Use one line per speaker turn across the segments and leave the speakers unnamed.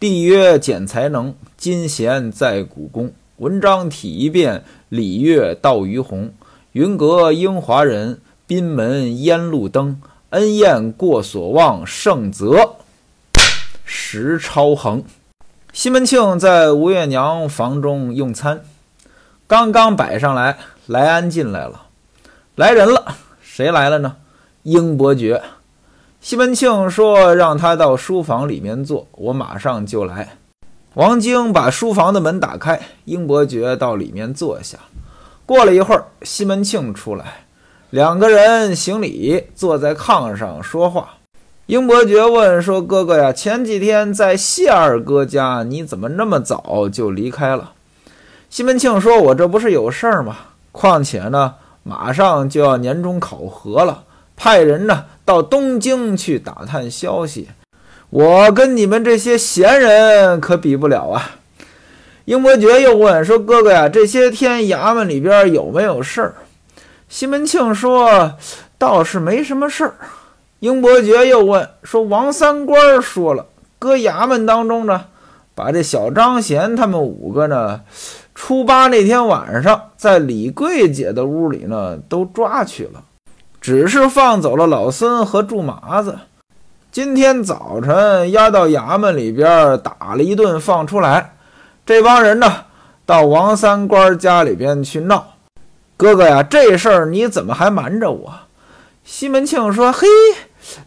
帝曰：“简才能，今贤在古宫。文章体一变，礼乐道于鸿。云阁英华人，宾门烟路灯。恩宴过所望，盛泽时超恒。”西门庆在吴月娘房中用餐，刚刚摆上来，来安进来了，来人了，谁来了呢？英伯爵。西门庆说：“让他到书房里面坐，我马上就来。”王晶把书房的门打开，英伯爵到里面坐下。过了一会儿，西门庆出来，两个人行礼，坐在炕上说话。英伯爵问说：“哥哥呀，前几天在谢二哥家，你怎么那么早就离开了？”西门庆说：“我这不是有事儿吗？况且呢，马上就要年终考核了，派人呢到东京去打探消息。我跟你们这些闲人可比不了啊。”英伯爵又问说：“哥哥呀，这些天衙门里边有没有事儿？”西门庆说：“倒是没什么事儿。”英伯爵又问说：“王三官说了，搁衙门当中呢，把这小张贤他们五个呢，初八那天晚上在李桂姐的屋里呢都抓去了，只是放走了老孙和祝麻子。今天早晨押到衙门里边打了一顿，放出来。这帮人呢，到王三官家里边去闹。哥哥呀，这事儿你怎么还瞒着我？”西门庆说：“嘿。”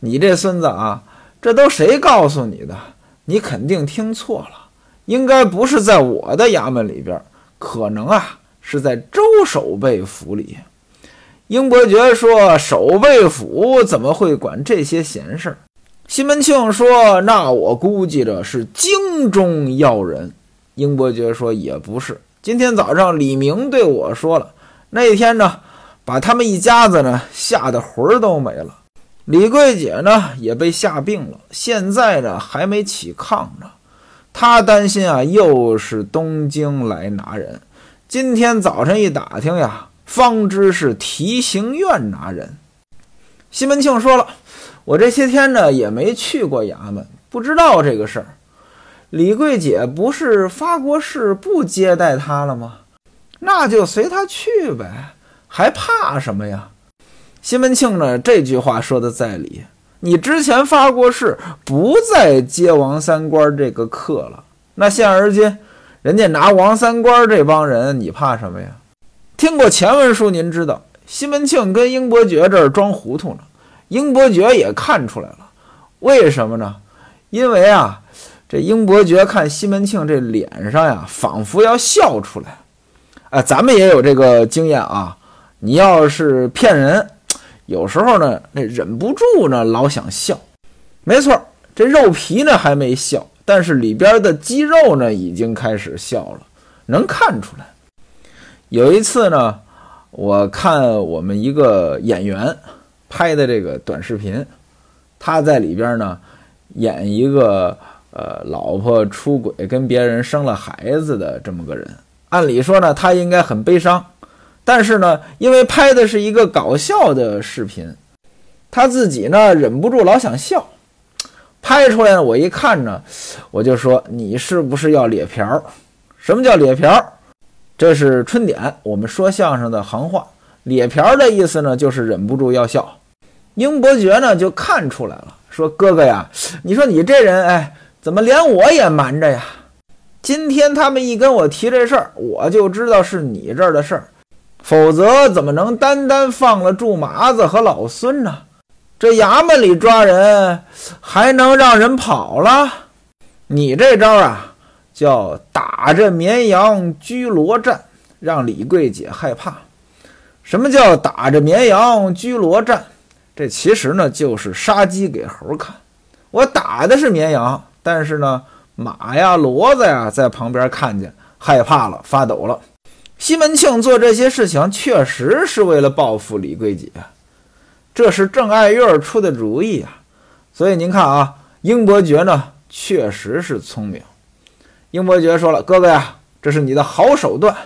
你这孙子啊，这都谁告诉你的？你肯定听错了，应该不是在我的衙门里边，可能啊是在周守备府里。英伯爵说：“守备府怎么会管这些闲事儿？”西门庆说：“那我估计着是京中要人。”英伯爵说：“也不是，今天早上李明对我说了，那天呢，把他们一家子呢吓得魂儿都没了。”李桂姐呢也被吓病了，现在呢还没起炕呢。他担心啊，又是东京来拿人。今天早晨一打听呀，方知是提刑院拿人。西门庆说了：“我这些天呢也没去过衙门，不知道这个事儿。李桂姐不是发过誓不接待他了吗？那就随他去呗，还怕什么呀？”西门庆呢？这句话说的在理。你之前发过誓，不再接王三官这个客了。那现而今，人家拿王三官这帮人，你怕什么呀？听过前文书，您知道西门庆跟英伯爵这儿装糊涂呢。英伯爵也看出来了，为什么呢？因为啊，这英伯爵看西门庆这脸上呀，仿佛要笑出来。哎，咱们也有这个经验啊。你要是骗人。有时候呢，那忍不住呢，老想笑。没错，这肉皮呢还没笑，但是里边的肌肉呢已经开始笑了，能看出来。有一次呢，我看我们一个演员拍的这个短视频，他在里边呢演一个呃老婆出轨跟别人生了孩子的这么个人。按理说呢，他应该很悲伤。但是呢，因为拍的是一个搞笑的视频，他自己呢忍不住老想笑，拍出来呢，我一看呢，我就说你是不是要咧瓢？什么叫咧瓢？这是春点，我们说相声的行话。咧瓢的意思呢，就是忍不住要笑。英伯爵呢就看出来了，说哥哥呀，你说你这人，哎，怎么连我也瞒着呀？今天他们一跟我提这事儿，我就知道是你这儿的事儿。否则怎么能单单放了祝麻子和老孙呢？这衙门里抓人，还能让人跑了？你这招啊，叫打着绵羊居罗战，让李桂姐害怕。什么叫打着绵羊居罗战？这其实呢，就是杀鸡给猴看。我打的是绵羊，但是呢，马呀、骡子呀，在旁边看见，害怕了，发抖了。西门庆做这些事情，确实是为了报复李桂姐，这是郑爱月出的主意啊。所以您看啊，英伯爵呢，确实是聪明。英伯爵说了：“哥哥呀，这是你的好手段。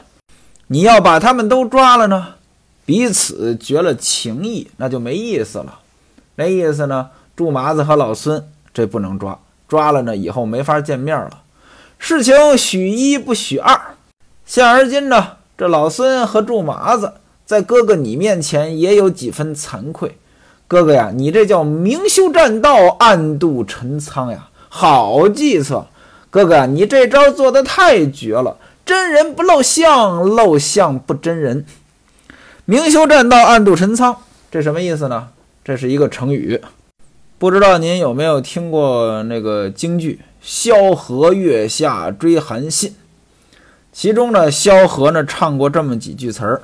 你要把他们都抓了呢，彼此绝了情谊，那就没意思了。那意思呢，祝麻子和老孙这不能抓，抓了呢以后没法见面了。事情许一不许二，现而今呢，这老孙和祝麻子在哥哥你面前也有几分惭愧。哥哥呀，你这叫明修栈道，暗度陈仓呀，好计策。哥哥，你这招做的太绝了，真人不露相，露相不真人。明修栈道，暗度陈仓，这什么意思呢？这是一个成语，不知道您有没有听过那个京剧《萧何月下追韩信》？其中呢，萧何呢唱过这么几句词儿：“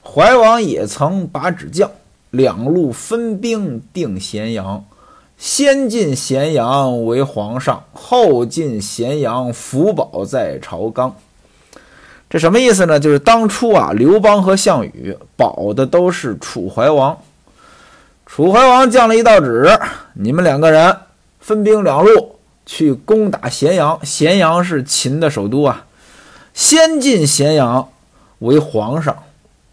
怀王也曾把纸将，两路分兵定咸阳。先进咸阳为皇上，后进咸阳福宝在朝纲。”这什么意思呢？就是当初啊，刘邦和项羽保的都是楚怀王。楚怀王降了一道旨，你们两个人分兵两路去攻打咸阳。咸阳是秦的首都啊，先进咸阳为皇上。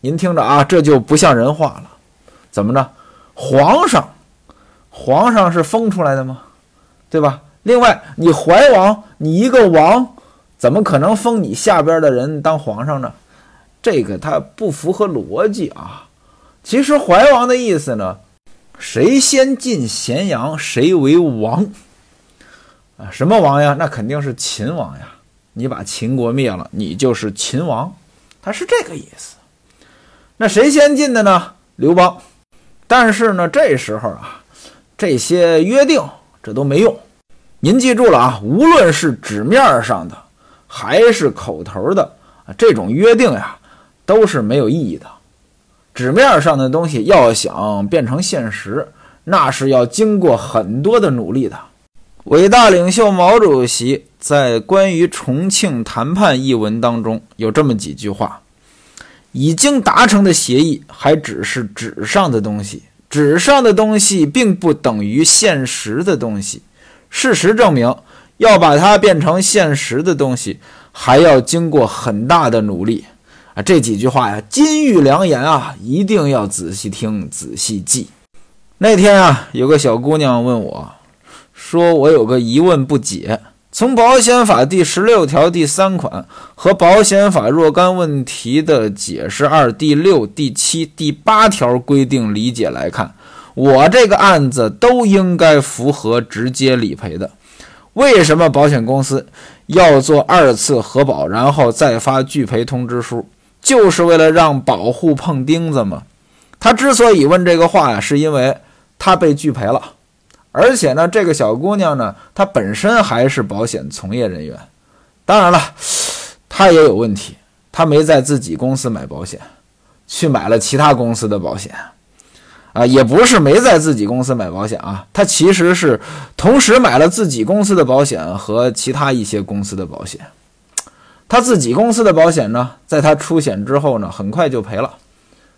您听着啊，这就不像人话了。怎么着？皇上，皇上是封出来的吗？对吧？另外，你怀王，你一个王。怎么可能封你下边的人当皇上呢？这个他不符合逻辑啊！其实怀王的意思呢，谁先进咸阳，谁为王啊？什么王呀？那肯定是秦王呀！你把秦国灭了，你就是秦王，他是这个意思。那谁先进的呢？刘邦。但是呢，这时候啊，这些约定这都没用。您记住了啊，无论是纸面上的。还是口头的，这种约定呀，都是没有意义的。纸面上的东西要想变成现实，那是要经过很多的努力的。伟大领袖毛主席在关于重庆谈判一文当中有这么几句话：已经达成的协议还只是纸上的东西，纸上的东西并不等于现实的东西。事实证明。要把它变成现实的东西，还要经过很大的努力啊！这几句话呀，金玉良言啊，一定要仔细听、仔细记。那天啊，有个小姑娘问我，说我有个疑问不解：从保险法第十六条第三款和保险法若干问题的解释二第六、第七、第八条规定理解来看，我这个案子都应该符合直接理赔的。为什么保险公司要做二次核保，然后再发拒赔通知书？就是为了让保护碰钉子吗？他之所以问这个话呀，是因为他被拒赔了，而且呢，这个小姑娘呢，她本身还是保险从业人员。当然了，她也有问题，她没在自己公司买保险，去买了其他公司的保险。啊，也不是没在自己公司买保险啊，她其实是同时买了自己公司的保险和其他一些公司的保险。他自己公司的保险呢，在他出险之后呢，很快就赔了。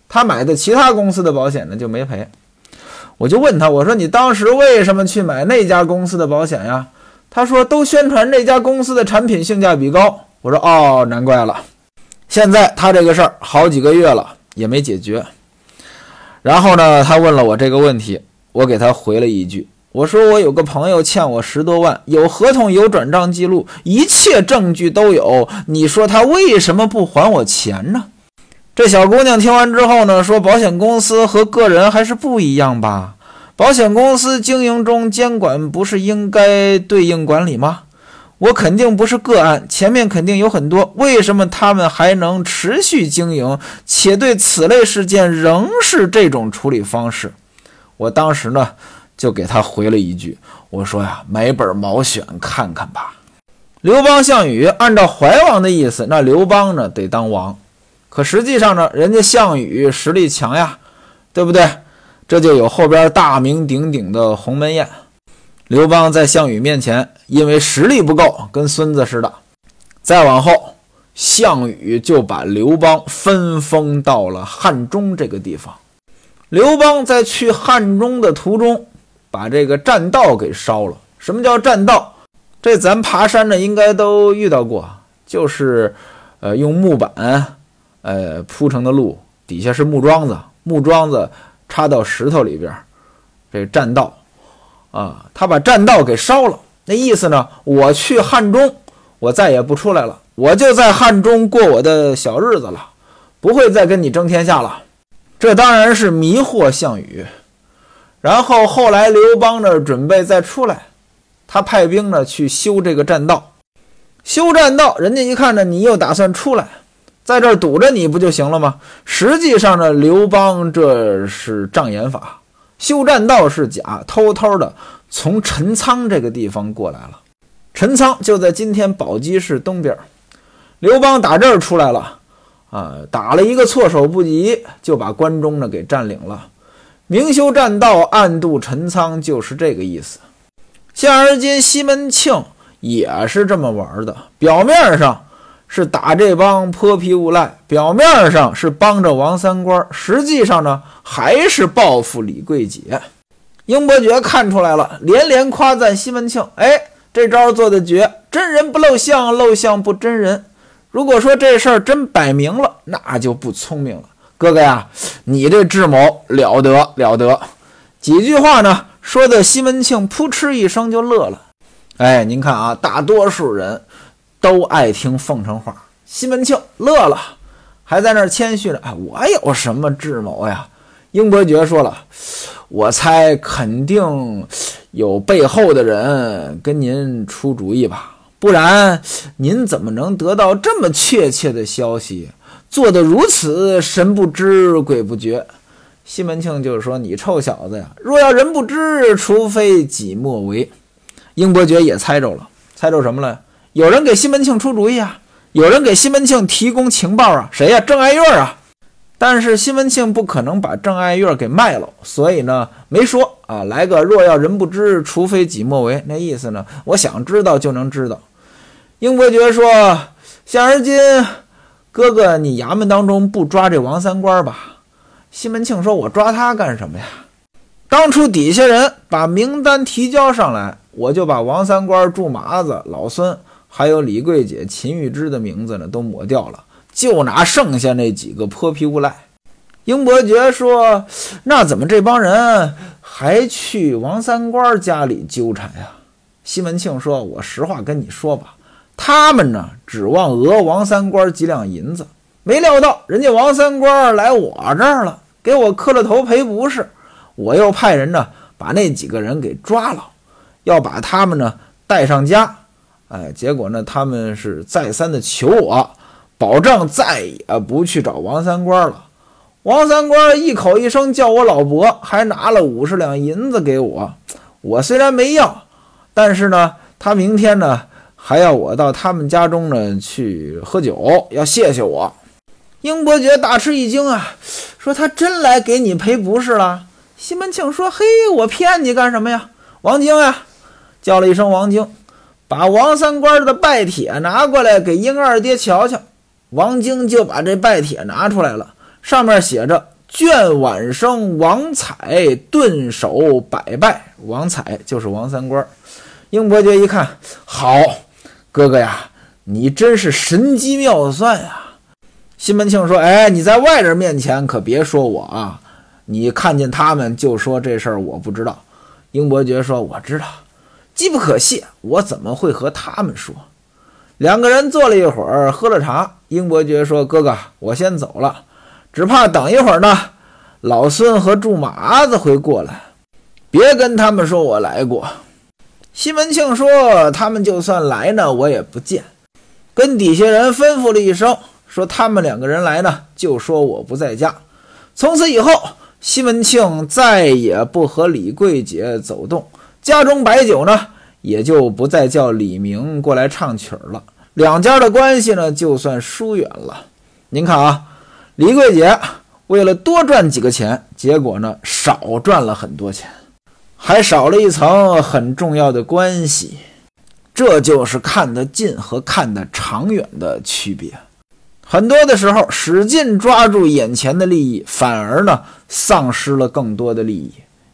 他买的其他公司的保险呢，就没赔。我就问他，我说你当时为什么去买那家公司的保险呀？他说都宣传那家公司的产品性价比高。我说哦，难怪了。现在他这个事儿好几个月了也没解决。然后呢，他问了我这个问题，我给他回了一句，我说我有个朋友欠我十多万，有合同，有转账记录，一切证据都有。你说他为什么不还我钱呢？这小姑娘听完之后呢，说保险公司和个人还是不一样吧？保险公司经营中监管不是应该对应管理吗？我肯定不是个案，前面肯定有很多。为什么他们还能持续经营，且对此类事件仍是这种处理方式？我当时呢，就给他回了一句，我说呀，买本毛选看看吧。刘邦、项羽按照怀王的意思，那刘邦呢得当王，可实际上呢，人家项羽实力强呀，对不对？这就有后边大名鼎鼎的鸿门宴。刘邦在项羽面前，因为实力不够，跟孙子似的。再往后，项羽就把刘邦分封到了汉中这个地方。刘邦在去汉中的途中，把这个栈道给烧了。什么叫栈道？这咱爬山的应该都遇到过，就是呃用木板呃铺成的路，底下是木桩子，木桩子插到石头里边，这栈道。啊，他把栈道给烧了，那意思呢，我去汉中，我再也不出来了，我就在汉中过我的小日子了，不会再跟你争天下了。这当然是迷惑项羽。然后后来刘邦呢，准备再出来，他派兵呢去修这个栈道。修栈道，人家一看呢，你又打算出来，在这儿堵着你不就行了吗？实际上呢，刘邦这是障眼法，修栈道是假，偷偷的从陈仓这个地方过来了。陈仓就在今天宝鸡市东边，刘邦打这儿出来了，啊，打了一个措手不及，就把关中呢给占领了。明修栈道，暗度陈仓，就是这个意思。现而今西门庆。也是这么玩的，表面上是打这帮泼皮无赖，表面上是帮着王三官，实际上呢还是报复李桂姐。英伯爵看出来了，连连夸赞西门庆：“哎，这招做的绝，真人不露相，露相不真人。如果说这事儿真摆明了，那就不聪明了。哥哥呀，你这智谋了得了得。”几句话呢，说的西门庆扑哧一声就乐了。哎，您看啊，大多数人都爱听奉承话。西门庆乐了，还在那儿谦虚着：“哎，我有什么智谋呀？”英伯爵说了：“我猜肯定有背后的人跟您出主意吧，不然您怎么能得到这么确切的消息，做得如此神不知鬼不觉？”西门庆就是说：“你臭小子呀，若要人不知，除非己莫为。”英伯爵也猜着了，猜着什么了？有人给西门庆出主意啊，有人给西门庆提供情报啊，谁呀？郑爱月啊！但是西门庆不可能把郑爱月给卖了，所以呢，没说啊。来个若要人不知，除非己莫为，那意思呢？我想知道就能知道。英伯爵说：“现而今，哥哥，你衙门当中不抓这王三官吧？”西门庆说：“我抓他干什么呀？当初底下人把名单提交上来。”我就把王三官、祝麻子、老孙，还有李桂姐、秦玉芝的名字呢都抹掉了，就拿剩下那几个泼皮无赖。英伯爵说：“那怎么这帮人还去王三官家里纠缠呀？”西门庆说：“我实话跟你说吧，他们呢指望讹王三官几两银子，没料到人家王三官来我这儿了，给我磕了头赔不是，我又派人呢把那几个人给抓了。”要把他们呢带上家，哎，结果呢，他们是再三的求我，保证再也不去找王三官了。王三官一口一声叫我老伯，还拿了五十两银子给我。我虽然没要，但是呢，他明天呢还要我到他们家中呢去喝酒，要谢谢我。英伯爵大吃一惊啊，说他真来给你赔不是了。西门庆说：“嘿，我骗你干什么呀，王晶呀？”叫了一声王晶，把王三官的拜帖拿过来给英二爹瞧瞧。王晶就把这拜帖拿出来了，上面写着“卷晚生王彩顿首百拜”，王彩就是王三官。英伯爵一看，好，哥哥呀，你真是神机妙算呀！西门庆说：“哎，你在外人面前可别说我啊，你看见他们就说这事儿我不知道。”英伯爵说：“我知道。”机不可泄，我怎么会和他们说？两个人坐了一会儿，喝了茶。英伯爵说：“哥哥，我先走了，只怕等一会儿呢，老孙和祝麻子会过来，别跟他们说我来过。”西门庆说：“他们就算来呢，我也不见。”跟底下人吩咐了一声，说：“他们两个人来呢，就说我不在家。”从此以后，西门庆再也不和李桂姐走动。家中摆酒呢，也就不再叫李明过来唱曲儿了。两家的关系呢，就算疏远了。您看啊，李桂姐为了多赚几个钱，结果呢少赚了很多钱，还少了一层很重要的关系。这就是看得近和看得长远的区别。很多的时候，使劲抓住眼前的利益，反而呢丧失了更多的利益。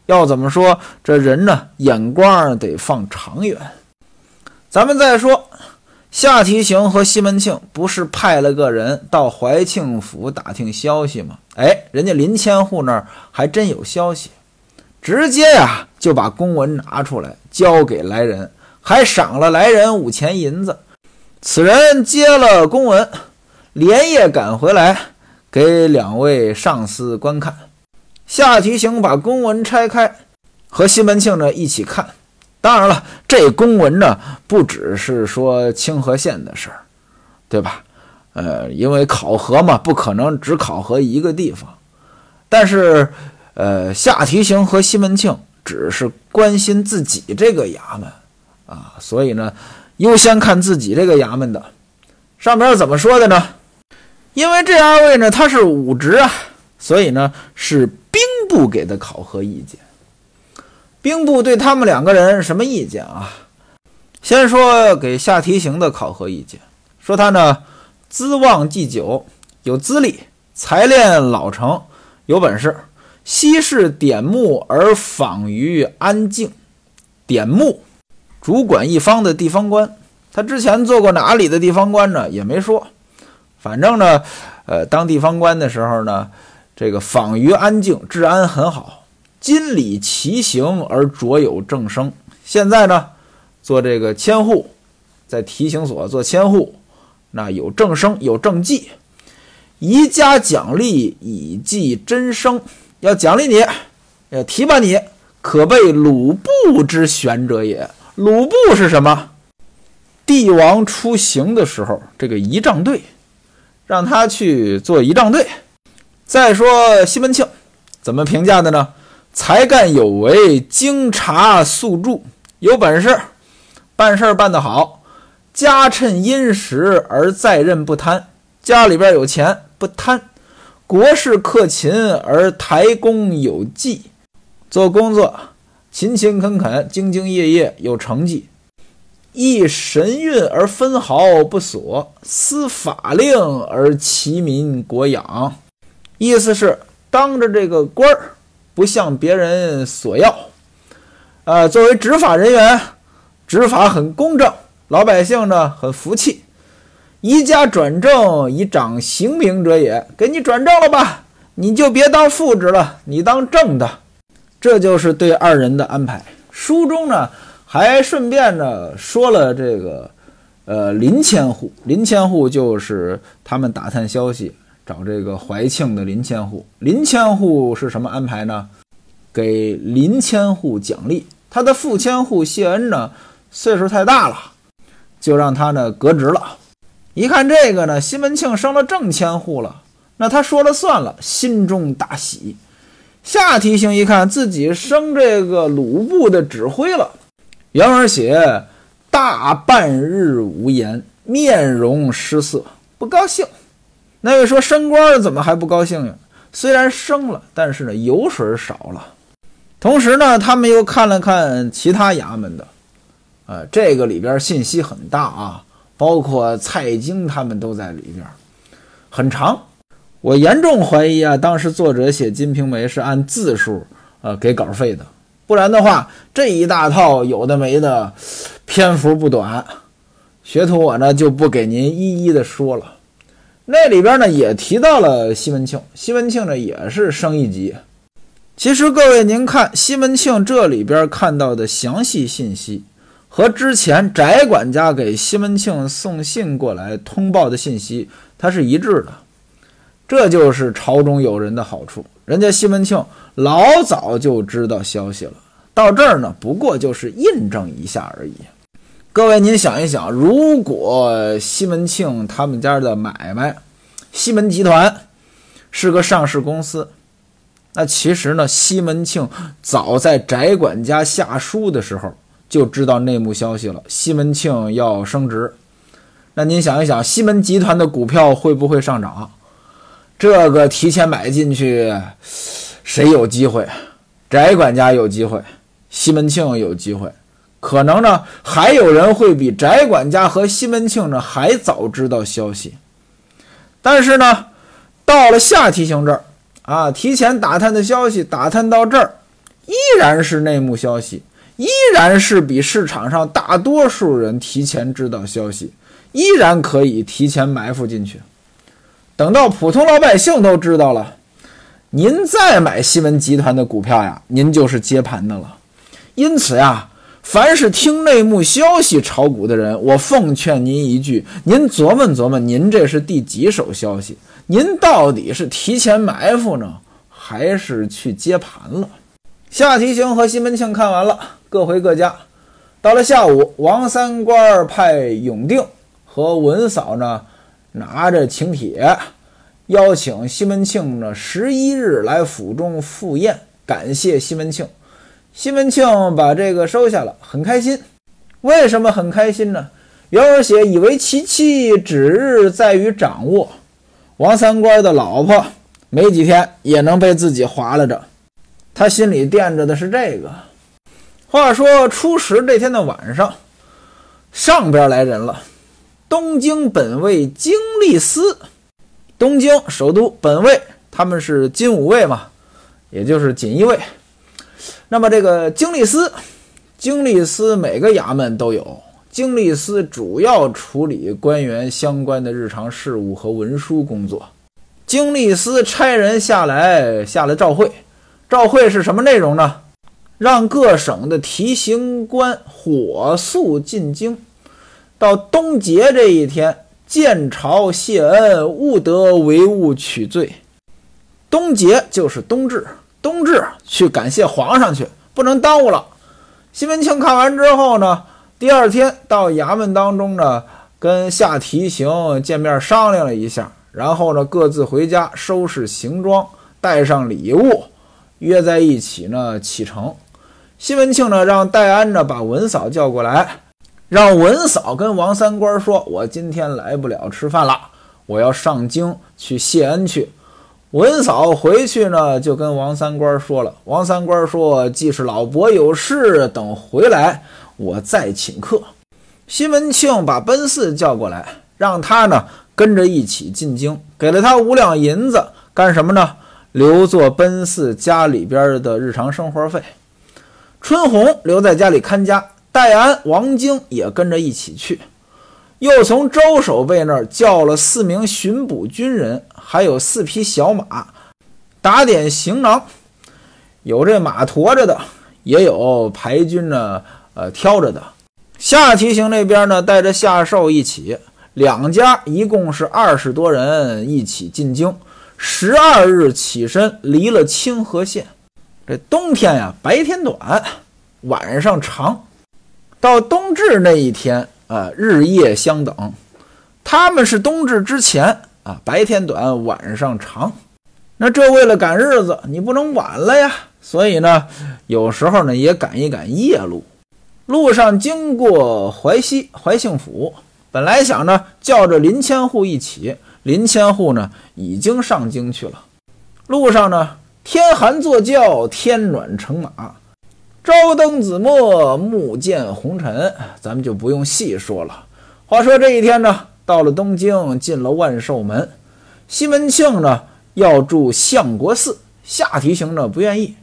要怎么说？这人呢，眼光得放长远。咱们再说，夏提刑和西门庆不是派了个人到怀庆府打听消息吗？哎，人家林千户那儿还真有消息，直接呀就把公文拿出来交给来人，还赏了来人五钱银子。此人接了公文，连夜赶回来给两位上司观看。夏提刑把公文拆开，和西门庆呢一起看。当然了，这公文呢不只是说清河县的事儿，对吧？呃，因为考核嘛，不可能只考核一个地方。但是，呃，夏提刑和西门庆只是关心自己这个衙门啊，所以呢，优先看自己这个衙门的。上边怎么说的呢？因为这二位呢，他是武职啊，所以呢是部给的考核意见。兵部对他们两个人什么意见啊？先说给夏提刑的考核意见，说他呢资望既久，有资历，才练老成。有本事，昔是点目而访于安静。点目主管一方的地方官，他之前做过哪里的地方官呢？也没说。反正呢，呃，当地方官的时候呢，这个访于安静，治安很好，今理其行而卓有正声。现在呢，做这个千户，在提刑所做千户，那有正声，有政绩。宜加奖励以记真声，要奖励你，要提拔你，可备鲁部之选者也。鲁部是什么？帝王出行的时候，这个仪仗队，让他去做仪仗队。再说西门庆怎么评价的呢？才干有为，经察速助，有本事，办事办得好，家趁殷实而在任不贪，家里边有钱。不贪，国事克勤而台功有绩，做工作勤勤恳恳、兢兢业业有成绩，一神运而分毫不所，司法令而齐民国养。意思是当着这个官儿不向别人索要，呃，作为执法人员，执法很公正，老百姓呢很服气。宜家转正以长刑名者也，给你转正了吧？你就别当副职了，你当正的。这就是对二人的安排。书中呢还顺便呢说了这个，呃，林千户。林千户就是他们打探消息找这个怀庆的林千户。林千户是什么安排呢？给林千户奖励。他的副千户谢恩呢岁数太大了，就让他呢革职了。一看这个呢，西门庆升了正千户了，那他说了算了，心中大喜。夏提刑一看自己升这个鲁部的指挥了，原文写大半日无言，面容失色，不高兴。那位说升官怎么还不高兴呀？虽然升了，但是呢油水少了。同时呢，他们又看了看其他衙门的，呃，这个里边信息很大啊。包括蔡京他们都在里边，很长。我严重怀疑啊，当时作者写《金瓶梅》是按字数呃给稿费的，不然的话，这一大套有的没的，篇幅不短。学徒我呢就不给您一一的说了。那里边呢也提到了西门庆，西门庆呢也是升一级。其实各位您看西门庆这里边看到的详细信息。和之前翟管家给西门庆送信过来通报的信息，它是一致的。这就是朝中有人的好处，人家西门庆老早就知道消息了，到这儿呢，不过就是印证一下而已。各位，您想一想，如果西门庆他们家的买卖，西门集团是个上市公司，那其实呢，西门庆早在翟管家下书的时候。就知道内幕消息了，西门庆要升职，那您想一想，西门集团的股票会不会上涨？这个提前买进去，谁有机会？翟管家有机会，西门庆有机会，可能呢，还有人会比翟管家和西门庆呢还早知道消息。但是呢，到了下提刑这儿啊，提前打探的消息，打探到这儿，依然是内幕消息。依然是比市场上大多数人提前知道消息，依然可以提前埋伏进去。等到普通老百姓都知道了，您再买西门集团的股票呀，您就是接盘的了。因此呀，凡是听内幕消息炒股的人，我奉劝您一句：您琢磨琢磨，您这是第几手消息？您到底是提前埋伏呢，还是去接盘了？夏提刑和西门庆看完了，各回各家。到了下午，王三官派永定和文嫂呢，拿着请帖，邀请西门庆呢十一日来府中赴宴，感谢西门庆。西门庆把这个收下了，很开心。为什么很开心呢？原文写以为其妻指日在于掌握，王三官的老婆没几天也能被自己划拉着。他心里惦着的是这个。话说初十这天的晚上，上边来人了。东京本卫经历司，东京首都本卫，他们是金吾卫嘛，也就是锦衣卫。那么这个经历司，经历司每个衙门都有。经历司主要处理官员相关的日常事务和文书工作。经历司差人下来下来召会。召会是什么内容呢？让各省的提刑官火速进京，到冬节这一天见朝谢恩，勿得为物取罪。冬节就是冬至，冬至去感谢皇上去，不能耽误了。西门庆看完之后呢，第二天到衙门当中呢，跟下提刑见面商量了一下，然后呢各自回家收拾行装，带上礼物。约在一起呢，启程。西门庆呢，让戴安呢把文嫂叫过来，让文嫂跟王三官说：“我今天来不了吃饭了，我要上京去谢恩去。”文嫂回去呢，就跟王三官说了。王三官说：“既是老伯有事，等回来我再请客。”西门庆把奔四叫过来，让他呢跟着一起进京，给了他五两银子，干什么呢？留作奔四家里边的日常生活费，春红留在家里看家，戴安、王晶也跟着一起去。又从周守备那儿叫了四名巡捕军人，还有四匹小马，打点行囊，有这马驮着的，也有排军呢，呃，挑着的。下提刑那边呢，带着夏寿一起，两家一共是二十多人一起进京。十二日起身，离了清河县。这冬天呀，白天短，晚上长。到冬至那一天啊，日夜相等。他们是冬至之前啊，白天短，晚上长。那这为了赶日子，你不能晚了呀。所以呢，有时候呢也赶一赶夜路。路上经过淮西淮庆府，本来想着叫着林千户一起。林千户呢，已经上京去了。路上呢，天寒坐轿，天暖乘马，朝灯紫陌，暮见红尘，咱们就不用细说了。话说这一天呢，到了东京，进了万寿门。西门庆呢要住相国寺，下提刑呢不愿意。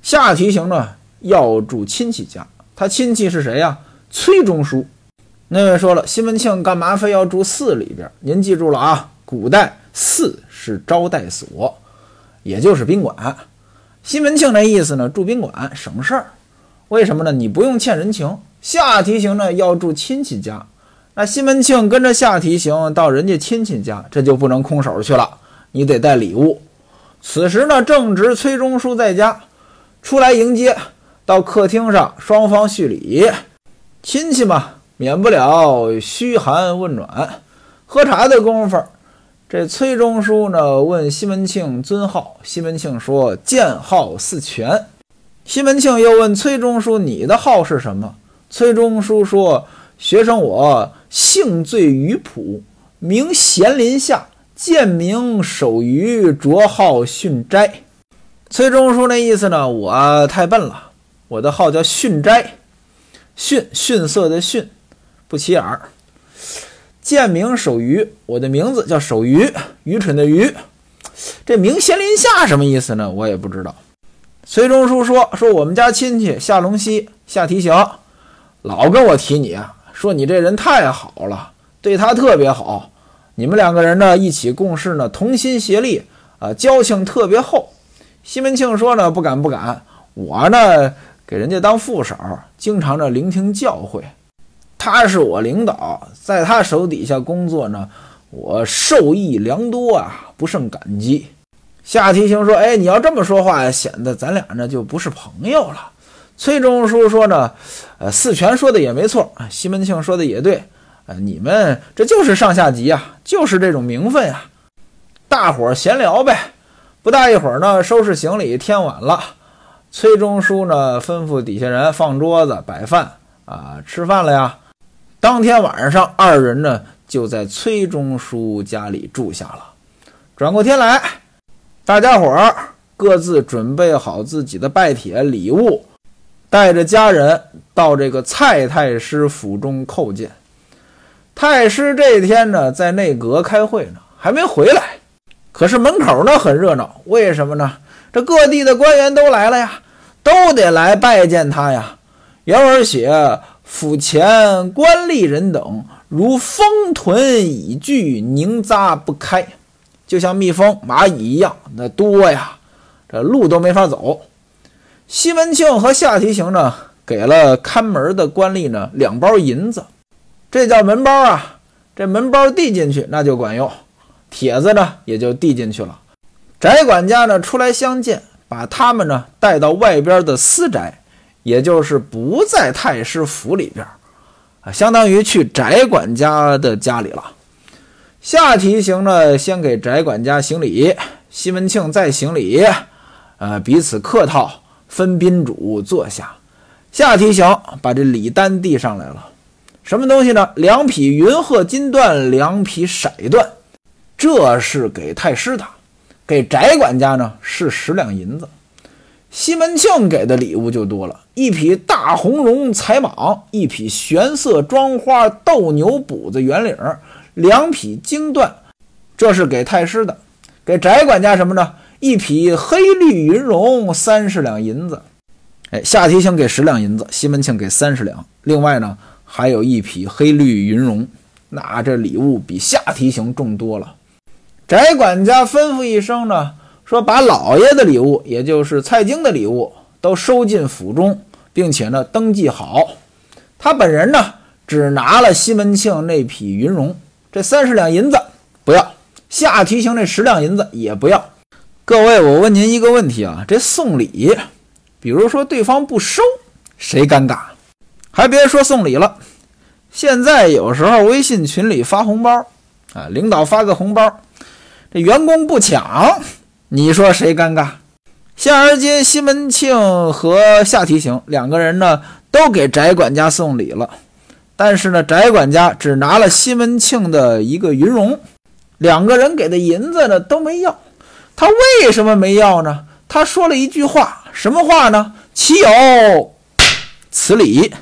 下提刑呢要住亲戚家，他亲戚是谁呀？崔中书。那位说了，西门庆干嘛非要住寺里边？您记住了啊，古代寺是招待所，也就是宾馆。西门庆那意思呢，住宾馆省事儿。为什么呢？你不用欠人情。下提刑呢要住亲戚家，那西门庆跟着下提刑到人家亲戚家，这就不能空手去了，你得带礼物。此时呢，正值崔中书在家，出来迎接，到客厅上，双方叙礼，亲戚嘛。免不了嘘寒问暖，喝茶的功夫，这崔中书呢问西门庆尊号，西门庆说剑号四全。西门庆又问崔中书你的号是什么？崔中书说学生我姓最于朴，名贤林下，贱名守于，绰号训斋。崔中书那意思呢，我太笨了，我的号叫训斋，逊逊色的逊。不起眼儿，贱名守愚，我的名字叫守愚，愚蠢的愚。这名贤林下什么意思呢？我也不知道。崔中书说：“说我们家亲戚夏龙溪夏提刑，老跟我提你啊，说你这人太好了，对他特别好。你们两个人呢一起共事呢，同心协力啊，交情特别厚。”西门庆说：“呢不敢不敢，我呢给人家当副手，经常的聆听教诲。他是我领导，在他手底下工作呢，我受益良多啊，不胜感激。夏提刑说：“哎，你要这么说话，显得咱俩呢就不是朋友了。”崔中书说呢：“呃，四全说的也没错，西门庆说的也对，呃，你们这就是上下级啊，就是这种名分啊。大伙儿闲聊呗。不大一会儿呢，收拾行李，天晚了。崔中书呢吩咐底下人放桌子摆饭啊，吃饭了呀。当天晚上，二人呢就在崔中书家里住下了。转过天来，大家伙儿各自准备好自己的拜帖礼物。带着家人到这个蔡太师府中叩见。太师这一天呢，在内阁开会呢，还没回来。可是门口呢很热闹，为什么呢？这各地的官员都来了呀，都得来拜见他呀。原文写：府前官吏人等如蜂豚蚁聚，凝扎不开，就像蜜蜂、蚂蚁一样，那多呀，这路都没法走。西门庆和夏提刑呢，给了看门的官吏呢两包银子，这叫门包啊。这门包递进去那就管用，帖子呢也就递进去了。翟管家呢出来相见，把他们呢带到外边的私宅，也就是不在太师府里边啊，相当于去翟管家的家里了。下提刑呢先给翟管家行礼，西门庆再行礼，呃，彼此客套。分宾主坐下，下提刑把这礼单递上来了。什么东西呢？两匹云鹤金缎，两匹色缎，这是给太师的。给翟管家呢是十两银子。西门庆给的礼物就多了，一匹大红绒彩蟒，一匹玄色装花斗牛补子圆领，两匹金缎，这是给太师的。给翟管家什么呢？一匹黑绿云绒，三十两银子。哎，夏提刑给十两银子，西门庆给三十两。另外呢，还有一匹黑绿云绒。那这礼物比夏提刑重多了。翟管家吩咐一声呢，说把老爷的礼物，也就是蔡京的礼物，都收进府中，并且呢登记好。他本人呢，只拿了西门庆那匹云绒，这三十两银子不要，夏提刑这十两银子也不要。各位，我问您一个问题啊，这送礼，比如说对方不收，谁尴尬？还别说送礼了，现在有时候微信群里发红包，啊，领导发个红包，这员工不抢，你说谁尴尬？现而今西门庆和夏提刑两个人呢，都给翟管家送礼了，但是呢，翟管家只拿了西门庆的一个云容，两个人给的银子呢都没要。他为什么没要呢？他说了一句话，什么话呢？岂有此理！